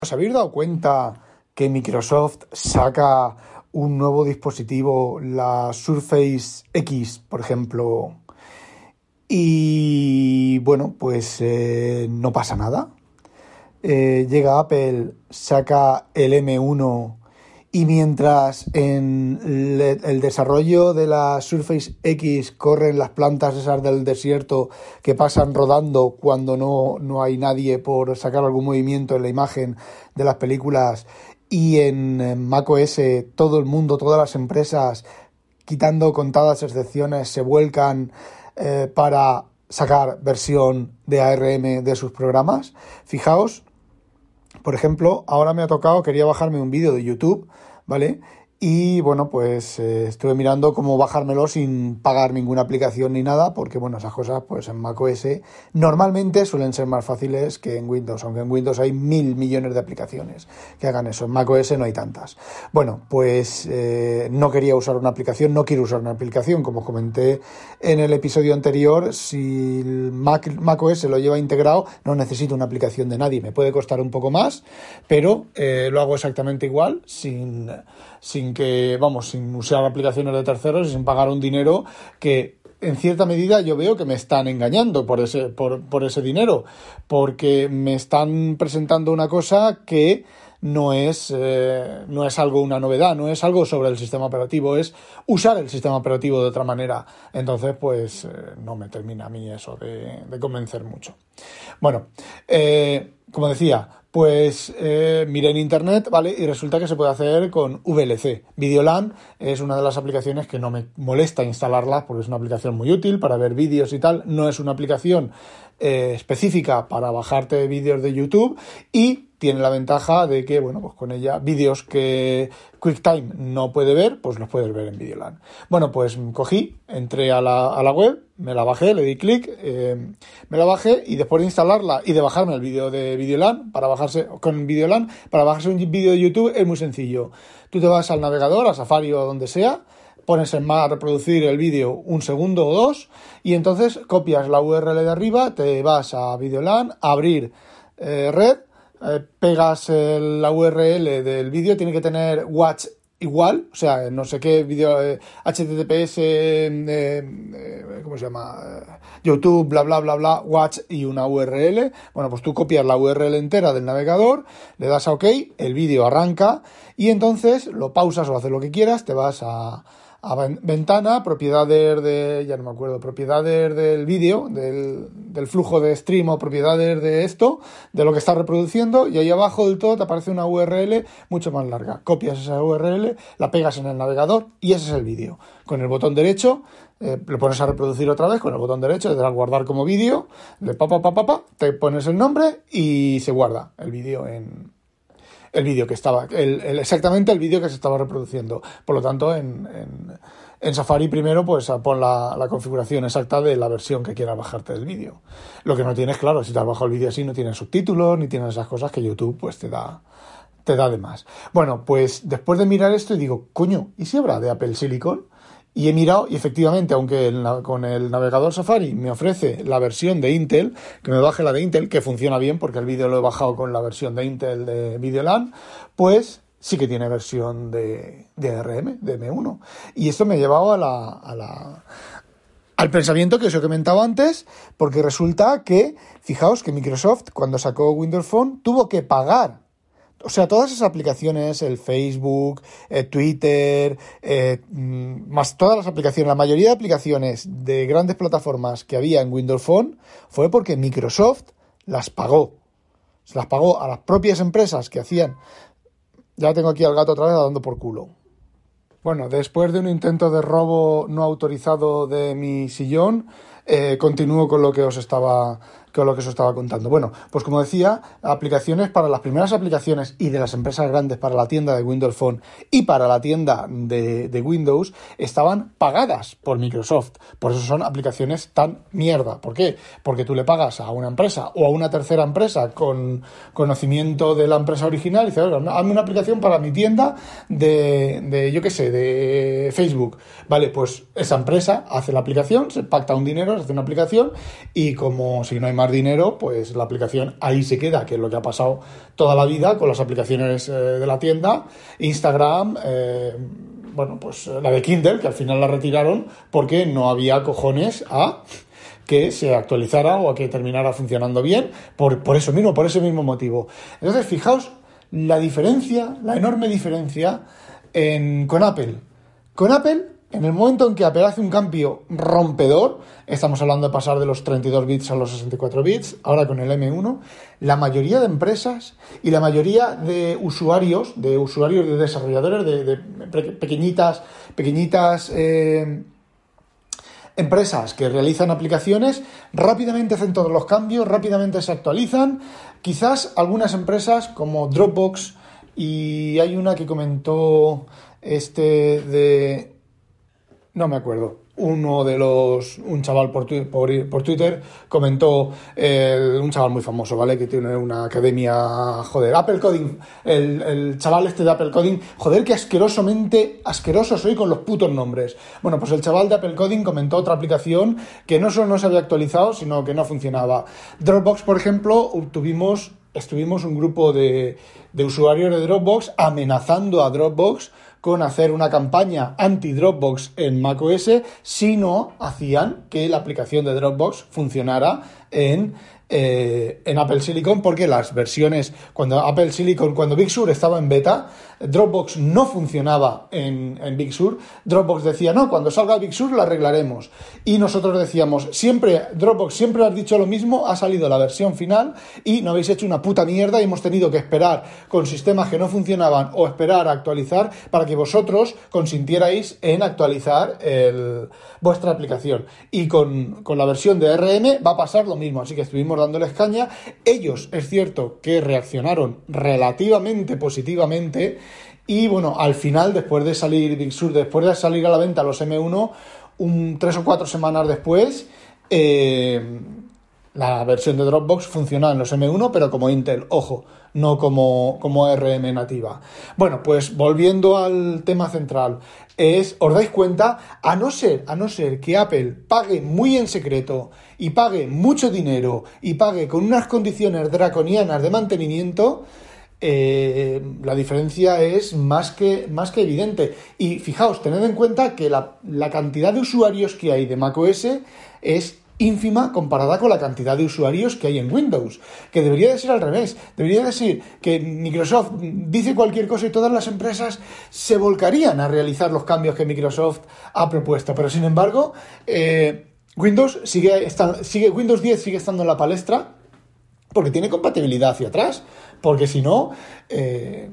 ¿Os habéis dado cuenta que Microsoft saca un nuevo dispositivo, la Surface X, por ejemplo, y bueno, pues eh, no pasa nada? Eh, llega Apple, saca el M1 y mientras en el desarrollo de la Surface X corren las plantas esas del desierto que pasan rodando cuando no, no hay nadie por sacar algún movimiento en la imagen de las películas y en macOS todo el mundo, todas las empresas, quitando contadas excepciones, se vuelcan eh, para sacar versión de ARM de sus programas. Fijaos, por ejemplo, ahora me ha tocado, quería bajarme un vídeo de YouTube, ¿vale? Y bueno, pues eh, estuve mirando cómo bajármelo sin pagar ninguna aplicación ni nada, porque bueno, esas cosas pues en macOS normalmente suelen ser más fáciles que en Windows, aunque en Windows hay mil millones de aplicaciones que hagan eso, en macOS no hay tantas. Bueno, pues eh, no quería usar una aplicación, no quiero usar una aplicación, como comenté en el episodio anterior, si Mac, macOS lo lleva integrado, no necesito una aplicación de nadie, me puede costar un poco más, pero eh, lo hago exactamente igual, sin sin que, vamos, sin usar aplicaciones de terceros y sin pagar un dinero que en cierta medida yo veo que me están engañando por ese, por, por ese dinero, porque me están presentando una cosa que no es, eh, no es algo, una novedad, no es algo sobre el sistema operativo, es usar el sistema operativo de otra manera. Entonces, pues eh, no me termina a mí eso de, convencer mucho. Bueno, eh, como decía, pues eh, miré en internet, ¿vale? Y resulta que se puede hacer con VLC. Videolan es una de las aplicaciones que no me molesta instalarla porque es una aplicación muy útil para ver vídeos y tal. No es una aplicación eh, específica para bajarte vídeos de YouTube y tiene la ventaja de que, bueno, pues con ella vídeos que QuickTime no puede ver, pues los puedes ver en Videoland. Bueno, pues cogí, entré a la, a la web, me la bajé, le di clic, eh, me la bajé y después de instalarla y de bajarme el vídeo de Videoland, para bajarse, con Videoland, para bajarse un vídeo de YouTube es muy sencillo. Tú te vas al navegador, a Safari o donde sea, pones en más reproducir el vídeo un segundo o dos y entonces copias la URL de arriba, te vas a Videoland, abrir eh, red, eh, pegas la URL del vídeo, tiene que tener watch igual, o sea, no sé qué vídeo, HTTPS, eh, ¿cómo se llama? YouTube, bla, bla, bla, bla, watch y una URL. Bueno, pues tú copias la URL entera del navegador, le das a OK, el vídeo arranca y entonces lo pausas o haces lo que quieras, te vas a ventana, propiedades de, ya no me acuerdo, propiedades del vídeo, del, del, flujo de stream o propiedades de esto, de lo que está reproduciendo, y ahí abajo del todo te aparece una URL mucho más larga. Copias esa URL, la pegas en el navegador y ese es el vídeo. Con el botón derecho eh, lo pones a reproducir otra vez, con el botón derecho le das guardar como vídeo, le pa, pa, pa, pa, pa, te pones el nombre y se guarda el vídeo en, el vídeo que estaba, el, exactamente el vídeo que se estaba reproduciendo. Por lo tanto, en, en, Safari primero, pues pon la, la, configuración exacta de la versión que quieras bajarte del vídeo. Lo que no tienes, claro, si te has bajado el vídeo así, no tienes subtítulos, ni tienes esas cosas que YouTube pues te da, te da de más. Bueno, pues después de mirar esto, digo, coño, ¿y si habrá de Apple Silicon? Y he mirado, y efectivamente, aunque con el navegador Safari me ofrece la versión de Intel, que me baje la de Intel, que funciona bien porque el vídeo lo he bajado con la versión de Intel de Videoland, pues sí que tiene versión de, de ARM, de M1. Y esto me ha llevado a la, a la, al pensamiento que os he comentado antes, porque resulta que, fijaos que Microsoft, cuando sacó Windows Phone, tuvo que pagar o sea, todas esas aplicaciones, el Facebook, el Twitter, eh, mm, más todas las aplicaciones, la mayoría de aplicaciones de grandes plataformas que había en Windows Phone fue porque Microsoft las pagó. Se las pagó a las propias empresas que hacían. Ya tengo aquí al gato otra vez dando por culo. Bueno, después de un intento de robo no autorizado de mi sillón, eh, continúo con lo que os estaba con lo que os estaba contando. Bueno, pues como decía, aplicaciones para las primeras aplicaciones y de las empresas grandes para la tienda de Windows Phone y para la tienda de, Windows estaban pagadas por Microsoft. Por eso son aplicaciones tan mierda. ¿Por qué? Porque tú le pagas a una empresa o a una tercera empresa con conocimiento de la empresa original y dices, hazme una aplicación para mi tienda de, de yo qué sé, de Facebook. Vale, pues esa empresa hace la aplicación, se pacta un dinero, se hace una aplicación y como si no hay más dinero, pues la aplicación ahí se queda, que es lo que ha pasado toda la vida con las aplicaciones eh, de la tienda, Instagram, eh, bueno, pues la de Kindle, que al final la retiraron porque no había cojones a que se actualizara o a que terminara funcionando bien, por, por eso mismo, por ese mismo motivo. Entonces, fijaos la diferencia, la enorme diferencia en, con Apple. Con Apple en el momento en que Apple hace un cambio rompedor, estamos hablando de pasar de los 32 bits a los 64 bits, ahora con el M1, la mayoría de empresas y la mayoría de usuarios, de usuarios, de desarrolladores, de, pequeñitas, pequeñitas eh, empresas que realizan aplicaciones, rápidamente hacen todos los cambios, rápidamente se actualizan. Quizás algunas empresas como Dropbox y hay una que comentó este de no me acuerdo. Uno de los, un chaval por, por, por Twitter comentó, un chaval muy famoso, ¿vale? Que tiene una academia, joder, Apple Coding, el, el, chaval este de Apple Coding, joder, que asquerosamente, asqueroso soy con los putos nombres. Bueno, pues el chaval de Apple Coding comentó otra aplicación que no solo no se había actualizado, sino que no funcionaba. Dropbox, por ejemplo, tuvimos, estuvimos un grupo de, de usuarios de Dropbox amenazando a Dropbox con hacer una campaña anti-Dropbox en macOS si no hacían que la aplicación de Dropbox funcionara en eh, en Apple Silicon porque las versiones, cuando Apple Silicon, cuando Big Sur estaba en beta, Dropbox no funcionaba en, Big Sur. Dropbox decía, no, cuando salga Big Sur la arreglaremos. Y nosotros decíamos, siempre, Dropbox siempre has dicho lo mismo, ha salido la versión final y no habéis hecho una puta mierda y hemos tenido que esperar con sistemas que no funcionaban o esperar a actualizar para que vosotros consintierais en actualizar vuestra aplicación. Y con, con la versión de RM va a pasar lo mismo, así que estuvimos dándoles caña. Ellos, es cierto que reaccionaron relativamente positivamente y bueno, al final, después de salir Big Sur, después de salir a la venta los M1, un, tres o cuatro semanas después, eh, la versión de Dropbox funcionaba en los M1, pero como Intel, ojo, no como, como RM nativa. Bueno, pues volviendo al tema central, es, os dais cuenta, a no ser, a no ser que Apple pague muy en secreto y pague mucho dinero y pague con unas condiciones draconianas de mantenimiento, eh, la diferencia es más que, más que evidente. Y fijaos, tened en cuenta que la, la cantidad de usuarios que hay de macOS es ínfima comparada con la cantidad de usuarios que hay en Windows, que debería de ser al revés, debería de ser que Microsoft dice cualquier cosa y todas las empresas se volcarían a realizar los cambios que Microsoft ha propuesto, pero sin embargo, eh, Windows sigue, sigue, Windows 10 sigue estando en la palestra porque tiene compatibilidad hacia atrás, porque si no, eh,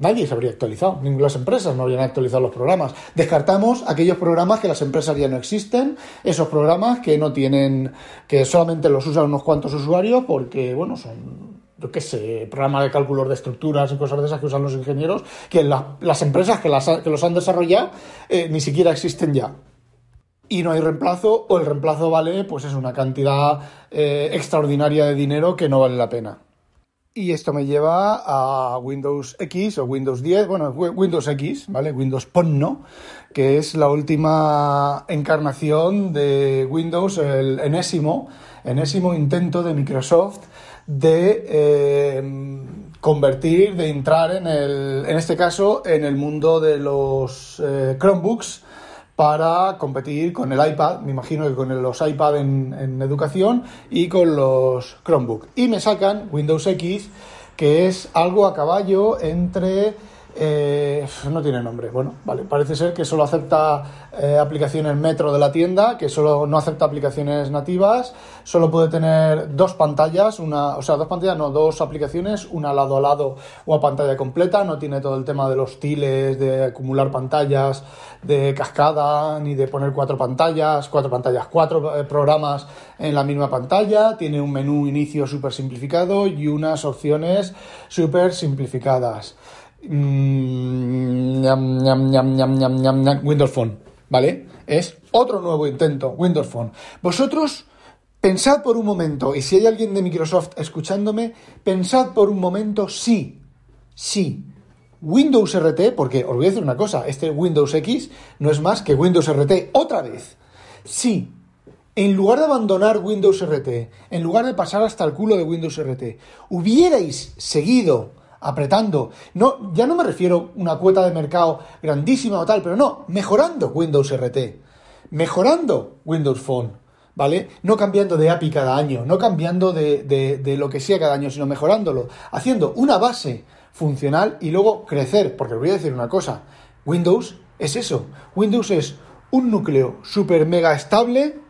nadie se habría actualizado, las empresas no habrían actualizado los programas. Descartamos aquellos programas que las empresas ya no existen, esos programas que no tienen, que solamente los usan unos cuantos usuarios porque, bueno, son yo qué sé, programas de cálculos de estructuras y cosas de esas que usan los ingenieros, que las empresas que, las, que, los han desarrollado eh, ni siquiera existen ya. Y no hay reemplazo, o el reemplazo vale, pues es una cantidad eh, extraordinaria de dinero que no vale la pena. Y esto me lleva a Windows X o Windows 10, bueno, Windows X, ¿vale? Windows Ponno, que es la última encarnación de Windows, el enésimo, enésimo intento de Microsoft de eh, convertir, de entrar en el, en este caso, en el mundo de los eh, Chromebooks para competir con el iPad, me imagino que con los iPad en, educación y con los Chromebook. Y me sacan Windows X, que es algo a caballo entre eh, no tiene nombre. Bueno, vale, parece ser que solo acepta eh, aplicaciones metro de la tienda, que solo no acepta aplicaciones nativas, solo puede tener dos pantallas, una, o sea, dos pantallas, no, dos aplicaciones, una lado a lado o a pantalla completa, no tiene todo el tema de los tiles, de acumular pantallas, de cascada, ni de poner cuatro pantallas, cuatro pantallas, cuatro eh, programas en la misma pantalla, tiene un menú inicio súper simplificado y unas opciones súper simplificadas. Mm, Windows Phone, ¿vale? Es otro nuevo intento, Windows Phone. Vosotros pensad por un momento, y si hay alguien de Microsoft escuchándome, pensad por un momento sí, sí. Windows RT, porque os voy a decir una cosa, este Windows X no es más que Windows RT otra vez. Sí, en lugar de abandonar Windows RT, en lugar de pasar hasta el culo de Windows RT, hubierais seguido apretando. No, ya no me refiero a una cuota de mercado grandísima o tal, pero no, mejorando Windows RT, mejorando Windows Phone, ¿vale? No cambiando de API cada año, no cambiando de, de, lo que sea cada año, sino mejorándolo, haciendo una base funcional y luego crecer, porque os voy a decir una cosa, Windows es eso, Windows es un núcleo super mega estable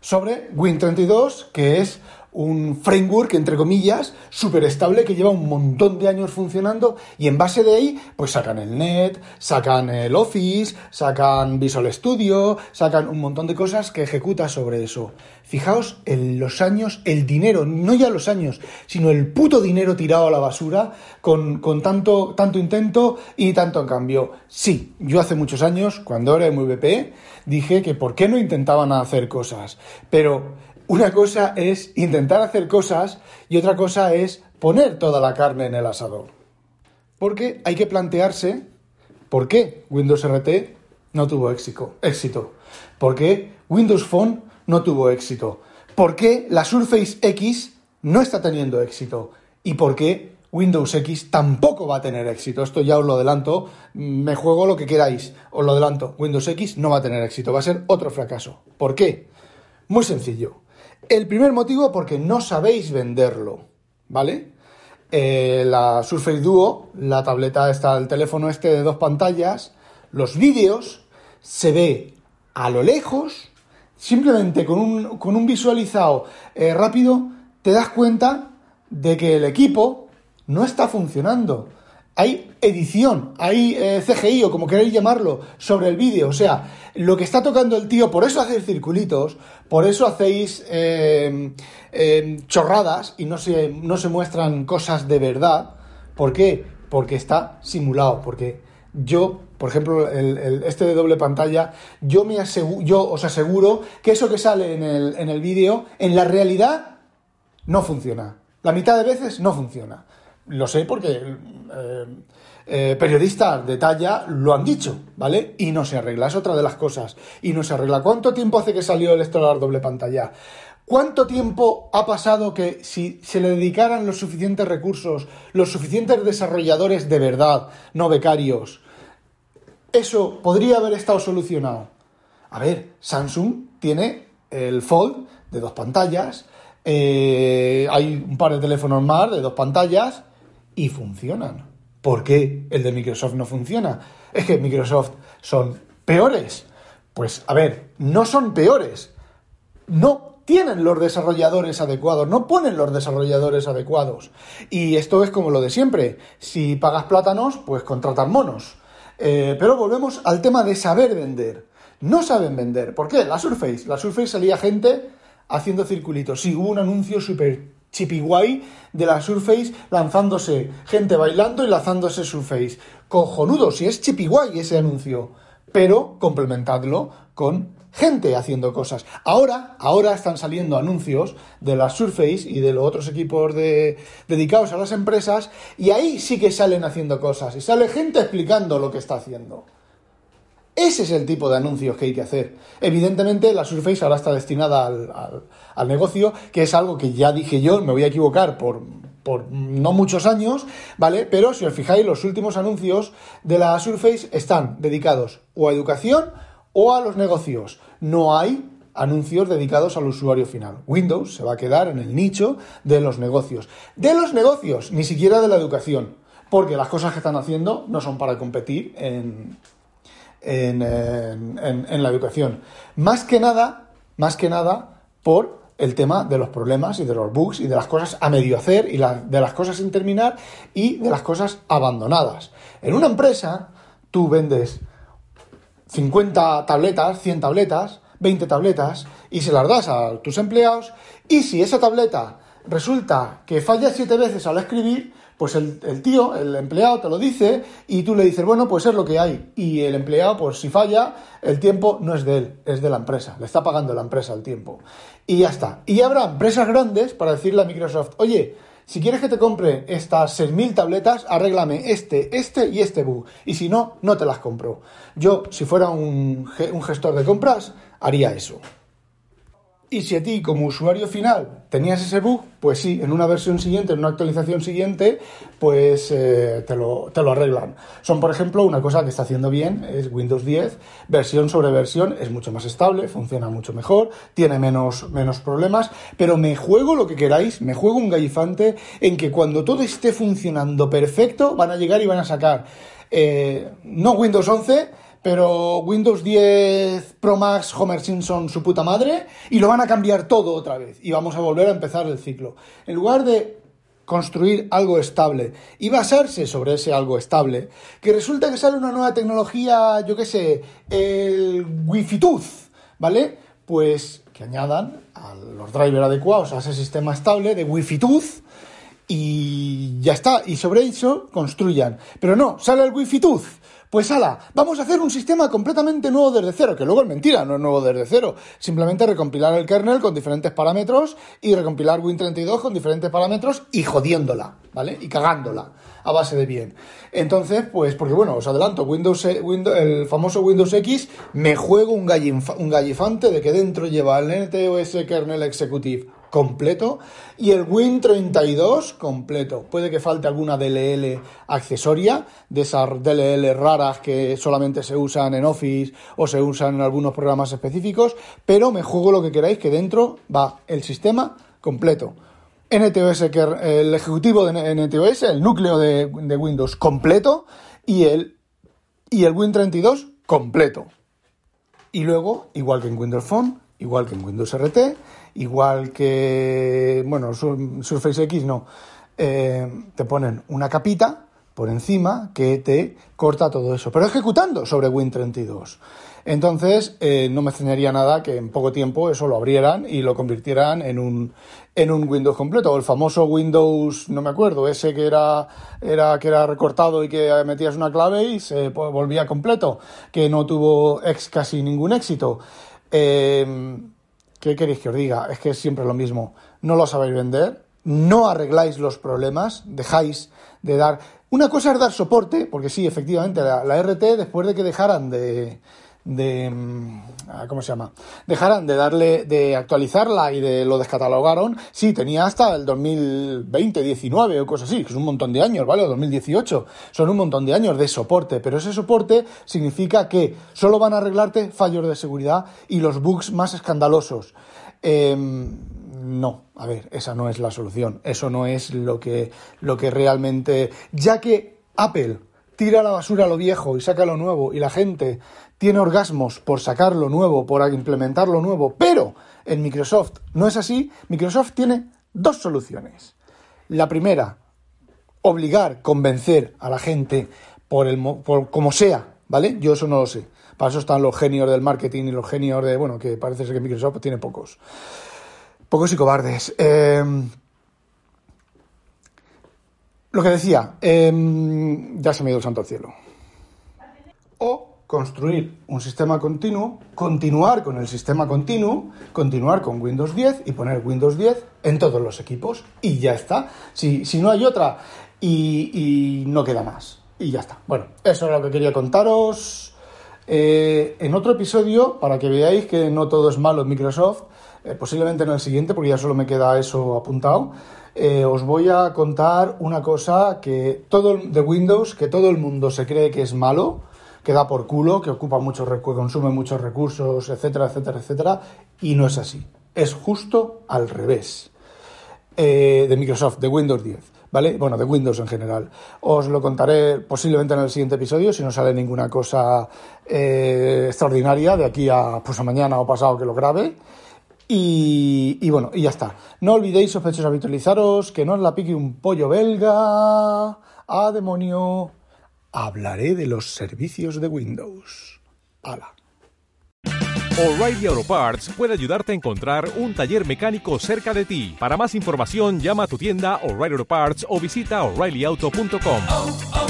sobre Win32, que es un framework, entre comillas, súper estable que lleva un montón de años funcionando y en base de ahí, pues sacan el Net, sacan el Office, sacan Visual Studio, sacan un montón de cosas que ejecuta sobre eso. Fijaos en los años, el dinero, no ya los años, sino el puto dinero tirado a la basura con, con tanto, tanto intento y tanto en cambio. Sí, yo hace muchos años, cuando era MVP, dije que por qué no intentaban hacer cosas, pero una cosa es intentar hacer cosas y otra cosa es poner toda la carne en el asador. Porque hay que plantearse por qué Windows RT no tuvo éxito. ¿Por qué Windows Phone no tuvo éxito? ¿Por qué la Surface X no está teniendo éxito? ¿Y por qué Windows X tampoco va a tener éxito? Esto ya os lo adelanto, me juego lo que queráis, os lo adelanto. Windows X no va a tener éxito, va a ser otro fracaso. ¿Por qué? Muy sencillo. El primer motivo porque no sabéis venderlo, ¿vale? Eh, la Surface Duo, la tableta está, el teléfono este de dos pantallas, los vídeos se ve a lo lejos, simplemente con un, con un visualizado eh, rápido, te das cuenta de que el equipo no está funcionando hay edición, hay eh, CGI o como queréis llamarlo sobre el vídeo. O sea, lo que está tocando el tío, por eso hacéis circulitos, por eso hacéis eh, eh, chorradas y no se, no se muestran cosas de verdad. ¿Por qué? Porque está simulado, porque yo, por ejemplo, este de doble pantalla, yo, me aseguro, yo os aseguro que eso que sale en el, en el vídeo, en la realidad, no funciona. La mitad de veces no funciona. Lo sé porque eh, eh, periodistas de talla lo han dicho, ¿vale? Y no se arregla, es otra de las cosas. Y no se arregla. ¿Cuánto tiempo hace que salió el Stellar doble pantalla? ¿Cuánto tiempo ha pasado que si se le dedicaran los suficientes recursos, los suficientes desarrolladores de verdad, no becarios, eso podría haber estado solucionado? A ver, Samsung tiene el Fold de dos pantallas, eh, hay un par de teléfonos más de dos pantallas, y funcionan. ¿Por qué el de Microsoft no funciona? Es que Microsoft son peores. Pues a ver, no son peores. No tienen los desarrolladores adecuados, no ponen los desarrolladores adecuados. Y esto es como lo de siempre. Si pagas plátanos, pues contratan monos. Eh, pero volvemos al tema de saber vender. No saben vender. ¿Por qué? La Surface. La Surface salía gente haciendo circulitos. Sí, hubo un anuncio súper guay de la Surface lanzándose gente bailando y lanzándose Surface. Cojonudo, si es guay ese anuncio. Pero complementadlo con gente haciendo cosas. Ahora, ahora están saliendo anuncios de la Surface y de los otros equipos de, dedicados a las empresas y ahí sí que salen haciendo cosas y sale gente explicando lo que está haciendo. Ese es el tipo de anuncios que hay que hacer. Evidentemente, la Surface ahora está destinada al, negocio, que es algo que ya dije yo, me voy a equivocar por, por no muchos años, ¿vale? Pero si os fijáis, los últimos anuncios de la Surface están dedicados o a educación o a los negocios. No hay anuncios dedicados al usuario final. Windows se va a quedar en el nicho de los negocios. De los negocios, ni siquiera de la educación. porque las cosas que están haciendo no son para competir en, en, la educación. Más que nada, más que nada por el tema de los problemas y de los bugs y de las cosas a medio hacer y de las cosas sin terminar y de las cosas abandonadas. En una empresa, tú vendes 50 tabletas, 100 tabletas, 20 tabletas y se las das a tus empleados y si esa tableta resulta que falla siete veces al escribir, pues el, tío, el empleado te lo dice y tú le dices, bueno, pues es lo que hay. Y el empleado, pues si falla, el tiempo no es de él, es de la empresa. Le está pagando la empresa el tiempo. Y ya está. Y habrá empresas grandes para decirle a Microsoft, oye, si quieres que te compre estas 6.000 tabletas, arréglame este, este y este bug. Y si no, no te las compro. Yo, si fuera un, un gestor de compras, haría eso. Y si a ti como usuario final tenías ese bug, pues sí, en una versión siguiente, en una actualización siguiente, pues eh, te, lo, te, lo, arreglan. Son, por ejemplo, una cosa que está haciendo bien, es Windows 10, versión sobre versión, es mucho más estable, funciona mucho mejor, tiene menos, menos problemas, pero me juego lo que queráis, me juego un gallifante en que cuando todo esté funcionando perfecto, van a llegar y van a sacar, eh, no Windows 11, pero Windows 10 Pro Max Homer Simpson su puta madre y lo van a cambiar todo otra vez y vamos a volver a empezar el ciclo. En lugar de construir algo estable y basarse sobre ese algo estable, que resulta que sale una nueva tecnología, yo qué sé, el Wi-Fi Tooth, ¿vale? Pues que añadan a los drivers adecuados a ese sistema estable de Wi-Fi Tooth y ya está, y sobre eso construyan. Pero no, sale el Wi-Fi Tooth pues ala, vamos a hacer un sistema completamente nuevo desde cero, que luego es mentira, no es nuevo desde cero. Simplemente recompilar el kernel con diferentes parámetros y recompilar Win32 con diferentes parámetros y jodiéndola, ¿vale? Y cagándola a base de bien. Entonces, pues, porque bueno, os adelanto, Windows, eh, el famoso Windows X, me juego un, un gallifante de que dentro lleva el NTOS Kernel Executive completo y el Win32 completo. Puede que falte alguna DLL accesoria, de esas DLL raras que solamente se usan en Office o se usan en algunos programas específicos, pero me juego lo que queráis que dentro va el sistema completo. NTOS, el ejecutivo de NTOS, el núcleo de, Windows completo y el, y el Win32 completo. Y luego, igual que en Windows Phone, igual que en Windows RT, igual que, bueno, Surface X no, eh, te ponen una capita por encima que te corta todo eso, pero ejecutando sobre Win32. Entonces, eh, no me extrañaría nada que en poco tiempo eso lo abrieran y lo convirtieran en un, en un Windows completo. O el famoso Windows, no me acuerdo, ese que era, era, que era recortado y que metías una clave y se volvía completo, que no tuvo casi ningún éxito. Eh, ¿Qué queréis que os diga? Es que es siempre lo mismo. No lo sabéis vender, no arregláis los problemas, dejáis de dar... Una cosa es dar soporte, porque sí, efectivamente, la, RT, después de que dejaran de, de mm, ah, ¿cómo se llama? Dejaran de darle, de actualizarla y de lo descatalogaron, sí, tenía hasta el 2020, 19 o cosas así, que es un montón de años, ¿vale? O 2018, son un montón de años de soporte, pero ese soporte significa que solo van a arreglarte fallos de seguridad y los bugs más escandalosos. Em, no, a ver, esa no es la solución, eso no es lo que, lo que realmente, ya que Apple tira a la basura lo viejo y saca lo nuevo y la gente tiene orgasmos por sacar lo nuevo, por implementar lo nuevo, pero en Microsoft no es así. Microsoft tiene dos soluciones. La primera, obligar, convencer a la gente por, el, por como sea, ¿vale? Yo eso no lo sé. Para eso están los genios del marketing y los genios de, bueno, que parece ser que Microsoft tiene pocos. Pocos y cobardes. Em, lo que decía, em, ya se me ha ido el santo al cielo. Construir un sistema continuo, continuar con el sistema continuo, continuar con Windows 10 y poner Windows 10 en todos los equipos. Y ya está. Si, si no hay otra y, no queda más. Y ya está. Bueno, eso es lo que quería contaros. Eh, en otro episodio, para que veáis que no todo es malo en Microsoft, eh, posiblemente en el siguiente, porque ya solo me queda eso apuntado, eh, os voy a contar una cosa que todo de Windows, que todo el mundo se cree que es malo, que da por culo, que ocupa mucho, consume muchos recursos, etcétera, etcétera, etcétera, y no es así. Es justo al revés. Eh, de Microsoft, de Windows 10. ¿vale? Bueno, de Windows en general. Os lo contaré posiblemente en el siguiente episodio, si no sale ninguna cosa eh, extraordinaria de aquí a, pues a mañana o pasado que lo grabe. Y, y, bueno, y ya está. No olvidéis, sospechosos, habitualizaros, que no os la pique un pollo belga. ¡Ah, demonio! Hablaré de los servicios de Windows. ¡Hala! O'Reilly Auto Parts puede ayudarte a encontrar un taller mecánico cerca de ti. Para más información, llama a tu tienda O'Reilly Auto Parts o visita oreillyauto.com. oh, oh,